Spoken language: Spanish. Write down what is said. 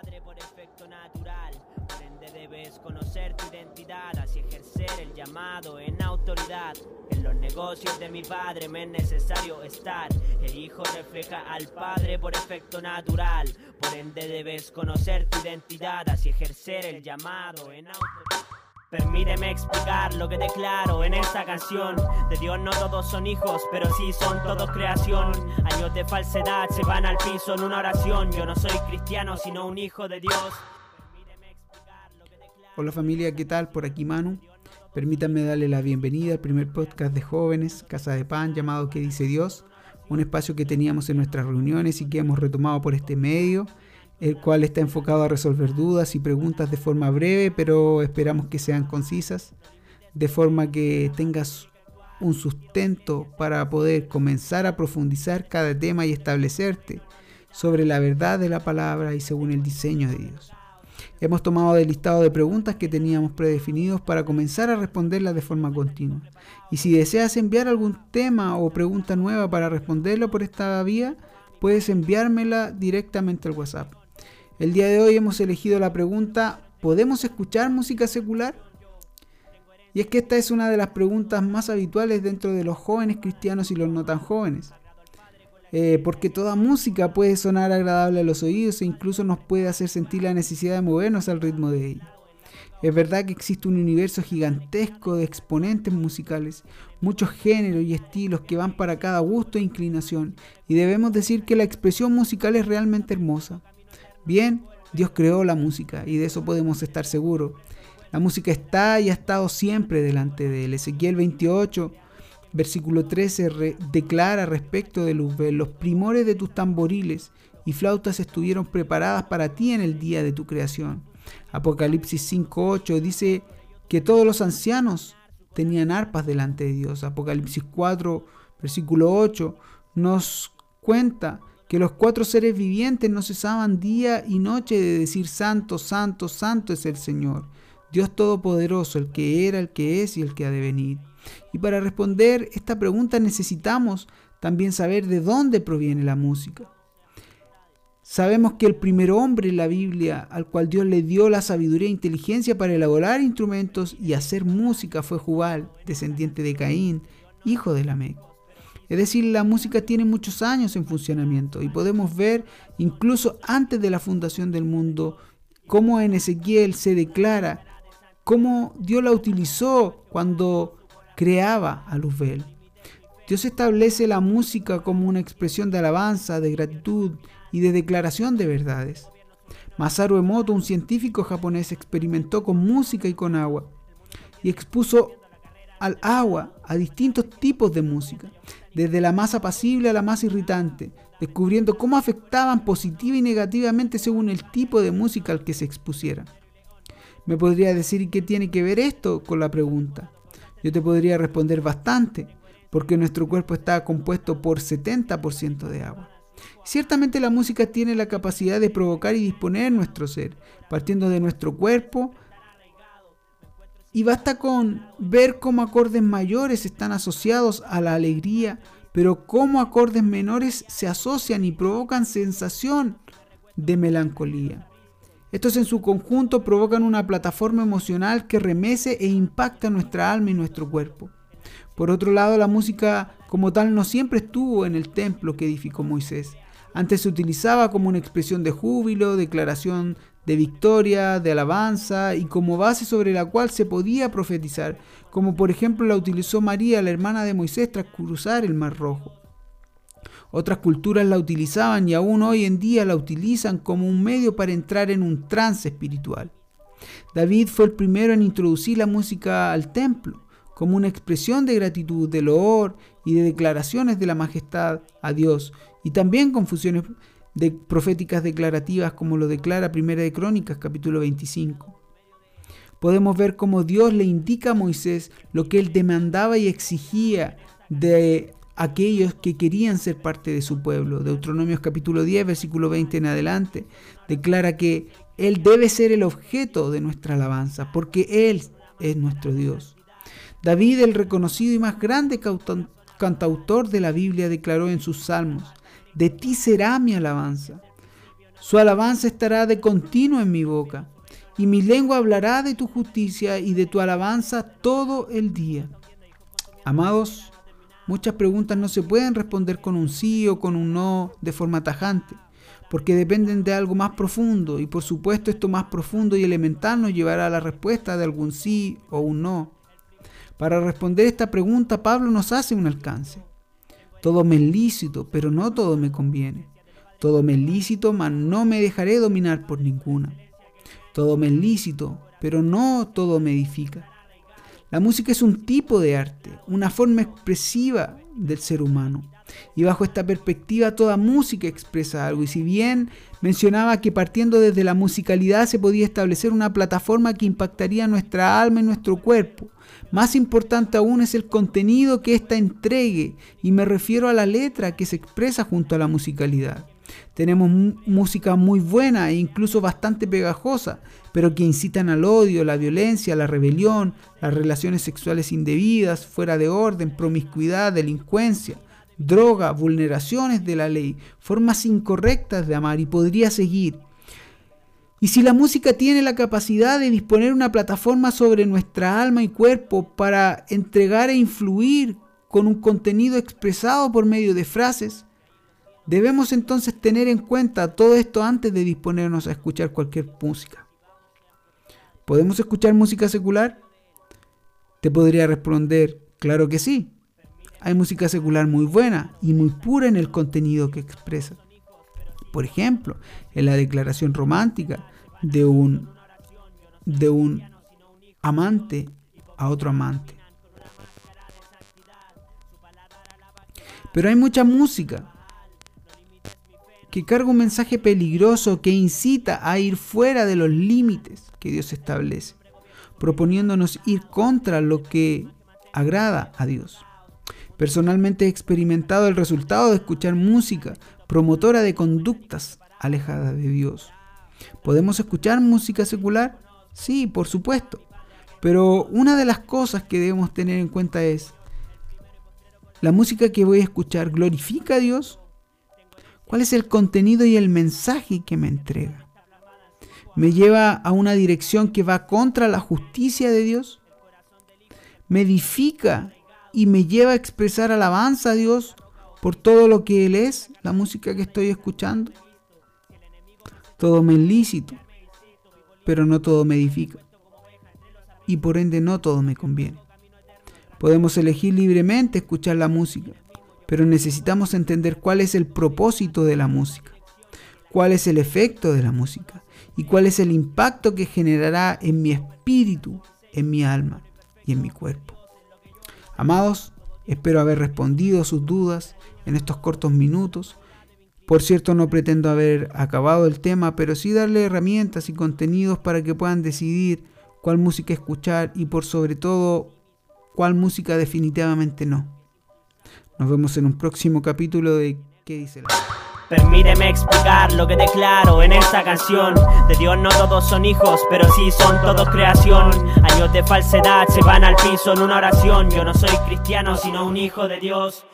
Padre por efecto natural. Por ende debes conocer tu identidad, así ejercer el llamado en autoridad. En los negocios de mi padre me es necesario estar. El hijo refleja al padre por efecto natural. Por ende debes conocer tu identidad, así ejercer el llamado en autoridad. Permíteme explicar lo que declaro en esta canción. De Dios no todos son hijos, pero sí son todos creación. Años de falsedad se van al piso en una oración. Yo no soy cristiano, sino un hijo de Dios. Hola familia, ¿qué tal? Por aquí Manu. Permítanme darle la bienvenida al primer podcast de jóvenes, Casa de Pan, llamado ¿Qué dice Dios? Un espacio que teníamos en nuestras reuniones y que hemos retomado por este medio el cual está enfocado a resolver dudas y preguntas de forma breve, pero esperamos que sean concisas, de forma que tengas un sustento para poder comenzar a profundizar cada tema y establecerte sobre la verdad de la palabra y según el diseño de Dios. Hemos tomado del listado de preguntas que teníamos predefinidos para comenzar a responderlas de forma continua. Y si deseas enviar algún tema o pregunta nueva para responderlo por esta vía, puedes enviármela directamente al WhatsApp el día de hoy hemos elegido la pregunta, ¿podemos escuchar música secular? Y es que esta es una de las preguntas más habituales dentro de los jóvenes cristianos y los no tan jóvenes. Eh, porque toda música puede sonar agradable a los oídos e incluso nos puede hacer sentir la necesidad de movernos al ritmo de ella. Es verdad que existe un universo gigantesco de exponentes musicales, muchos géneros y estilos que van para cada gusto e inclinación, y debemos decir que la expresión musical es realmente hermosa. Bien, Dios creó la música y de eso podemos estar seguros. La música está y ha estado siempre delante de él. Ezequiel 28, versículo 13 declara respecto de Luzbel, los primores de tus tamboriles y flautas estuvieron preparadas para ti en el día de tu creación. Apocalipsis 5.8 dice que todos los ancianos tenían arpas delante de Dios. Apocalipsis 4, versículo 8 nos cuenta que los cuatro seres vivientes no cesaban día y noche de decir santo, santo, santo es el Señor, Dios Todopoderoso, el que era, el que es y el que ha de venir. Y para responder esta pregunta necesitamos también saber de dónde proviene la música. Sabemos que el primer hombre en la Biblia al cual Dios le dio la sabiduría e inteligencia para elaborar instrumentos y hacer música fue Jubal, descendiente de Caín, hijo de Lamec. Es decir, la música tiene muchos años en funcionamiento y podemos ver incluso antes de la fundación del mundo cómo en Ezequiel se declara cómo Dios la utilizó cuando creaba a Luzbel. Dios establece la música como una expresión de alabanza, de gratitud y de declaración de verdades. Masaru Emoto, un científico japonés, experimentó con música y con agua y expuso al agua a distintos tipos de música, desde la más apacible a la más irritante, descubriendo cómo afectaban positiva y negativamente según el tipo de música al que se expusiera. Me podría decir qué tiene que ver esto con la pregunta. Yo te podría responder bastante, porque nuestro cuerpo está compuesto por 70% de agua. Ciertamente la música tiene la capacidad de provocar y disponer nuestro ser, partiendo de nuestro cuerpo, y basta con ver cómo acordes mayores están asociados a la alegría, pero cómo acordes menores se asocian y provocan sensación de melancolía. Estos en su conjunto provocan una plataforma emocional que remece e impacta nuestra alma y nuestro cuerpo. Por otro lado, la música como tal no siempre estuvo en el templo que edificó Moisés. Antes se utilizaba como una expresión de júbilo, declaración de victoria, de alabanza y como base sobre la cual se podía profetizar, como por ejemplo la utilizó María, la hermana de Moisés, tras cruzar el Mar Rojo. Otras culturas la utilizaban y aún hoy en día la utilizan como un medio para entrar en un trance espiritual. David fue el primero en introducir la música al templo, como una expresión de gratitud, de loor y de declaraciones de la majestad a Dios, y también con fusiones de proféticas declarativas como lo declara Primera de Crónicas capítulo 25. Podemos ver cómo Dios le indica a Moisés lo que él demandaba y exigía de aquellos que querían ser parte de su pueblo. Deuteronomios capítulo 10, versículo 20 en adelante, declara que Él debe ser el objeto de nuestra alabanza, porque Él es nuestro Dios. David, el reconocido y más grande cantautor de la Biblia, declaró en sus salmos, de ti será mi alabanza. Su alabanza estará de continuo en mi boca, y mi lengua hablará de tu justicia y de tu alabanza todo el día. Amados, muchas preguntas no se pueden responder con un sí o con un no de forma tajante, porque dependen de algo más profundo, y por supuesto esto más profundo y elemental nos llevará a la respuesta de algún sí o un no. Para responder esta pregunta, Pablo nos hace un alcance. Todo me es lícito, pero no todo me conviene. Todo me es lícito, mas no me dejaré dominar por ninguna. Todo me es lícito, pero no todo me edifica. La música es un tipo de arte, una forma expresiva del ser humano. Y bajo esta perspectiva toda música expresa algo. Y si bien mencionaba que partiendo desde la musicalidad se podía establecer una plataforma que impactaría nuestra alma y nuestro cuerpo, más importante aún es el contenido que ésta entregue, y me refiero a la letra que se expresa junto a la musicalidad. Tenemos música muy buena e incluso bastante pegajosa, pero que incitan al odio, la violencia, la rebelión, las relaciones sexuales indebidas, fuera de orden, promiscuidad, delincuencia, droga, vulneraciones de la ley, formas incorrectas de amar y podría seguir. Y si la música tiene la capacidad de disponer una plataforma sobre nuestra alma y cuerpo para entregar e influir con un contenido expresado por medio de frases, debemos entonces tener en cuenta todo esto antes de disponernos a escuchar cualquier música. ¿Podemos escuchar música secular? Te podría responder, claro que sí. Hay música secular muy buena y muy pura en el contenido que expresa. Por ejemplo, en la declaración romántica de un, de un amante a otro amante. Pero hay mucha música que carga un mensaje peligroso que incita a ir fuera de los límites que Dios establece, proponiéndonos ir contra lo que agrada a Dios. Personalmente he experimentado el resultado de escuchar música promotora de conductas alejadas de Dios. ¿Podemos escuchar música secular? Sí, por supuesto. Pero una de las cosas que debemos tener en cuenta es, ¿la música que voy a escuchar glorifica a Dios? ¿Cuál es el contenido y el mensaje que me entrega? ¿Me lleva a una dirección que va contra la justicia de Dios? ¿Me edifica y me lleva a expresar alabanza a Dios por todo lo que Él es, la música que estoy escuchando. Todo me es lícito, pero no todo me edifica. Y por ende no todo me conviene. Podemos elegir libremente escuchar la música, pero necesitamos entender cuál es el propósito de la música, cuál es el efecto de la música y cuál es el impacto que generará en mi espíritu, en mi alma y en mi cuerpo. Amados, espero haber respondido sus dudas en estos cortos minutos. Por cierto, no pretendo haber acabado el tema, pero sí darle herramientas y contenidos para que puedan decidir cuál música escuchar y por sobre todo cuál música definitivamente no. Nos vemos en un próximo capítulo de ¿Qué dice la... Permíteme explicar lo que declaro en esta canción. De Dios no todos son hijos, pero sí son todos creación. Años de falsedad se van al piso en una oración. Yo no soy cristiano, sino un hijo de Dios.